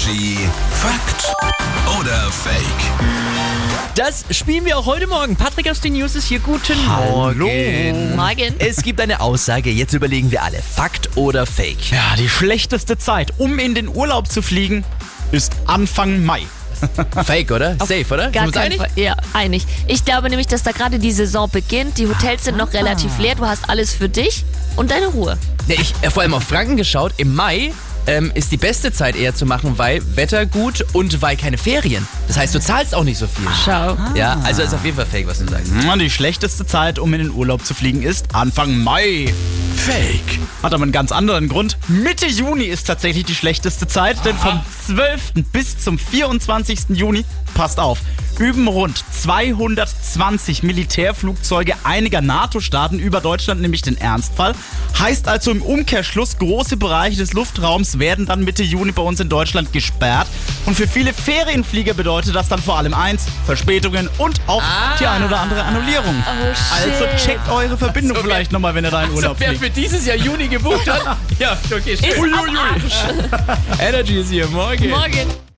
Energy Fakt oder Fake? Das spielen wir auch heute Morgen. Patrick aus den News ist hier. Guten Morgen. Morgen. Es gibt eine Aussage, jetzt überlegen wir alle. Fakt oder Fake? Ja, die schlechteste Zeit, um in den Urlaub zu fliegen, ist Anfang Mai. Fake, oder? Safe, oder? Gar einig? Fall. Ja, einig. Ich glaube nämlich, dass da gerade die Saison beginnt. Die Hotels sind noch relativ leer. Du hast alles für dich und deine Ruhe. Nee, ich äh, vor allem auf Franken geschaut. Im Mai ähm, ist die beste Zeit eher zu machen, weil Wetter gut und weil keine Ferien. Das heißt, du zahlst auch nicht so viel. Schau. Ja, also ist auf jeden Fall Fake, was du sagst. Die schlechteste Zeit, um in den Urlaub zu fliegen, ist Anfang Mai. Fake. Hat aber einen ganz anderen Grund. Mitte Juni ist tatsächlich die schlechteste Zeit, denn vom 12. bis zum 24. Juni, passt auf, üben rund 220 Militärflugzeuge einiger NATO-Staaten über Deutschland nämlich den Ernstfall. Heißt also im Umkehrschluss, große Bereiche des Luftraums werden dann Mitte Juni bei uns in Deutschland gesperrt. Und für viele Ferienflieger bedeutet das dann vor allem eins, Verspätungen und auch die ein oder andere Annullierung. Oh. Also checkt eure Verbindung Also, wer- vielleicht nochmal, wenn ihr da in Urlaub wer fliegt. für dieses Jahr Juni gebucht hat. ja, okay, schön. Ist. Energy ist hier. Morgen. Morgen.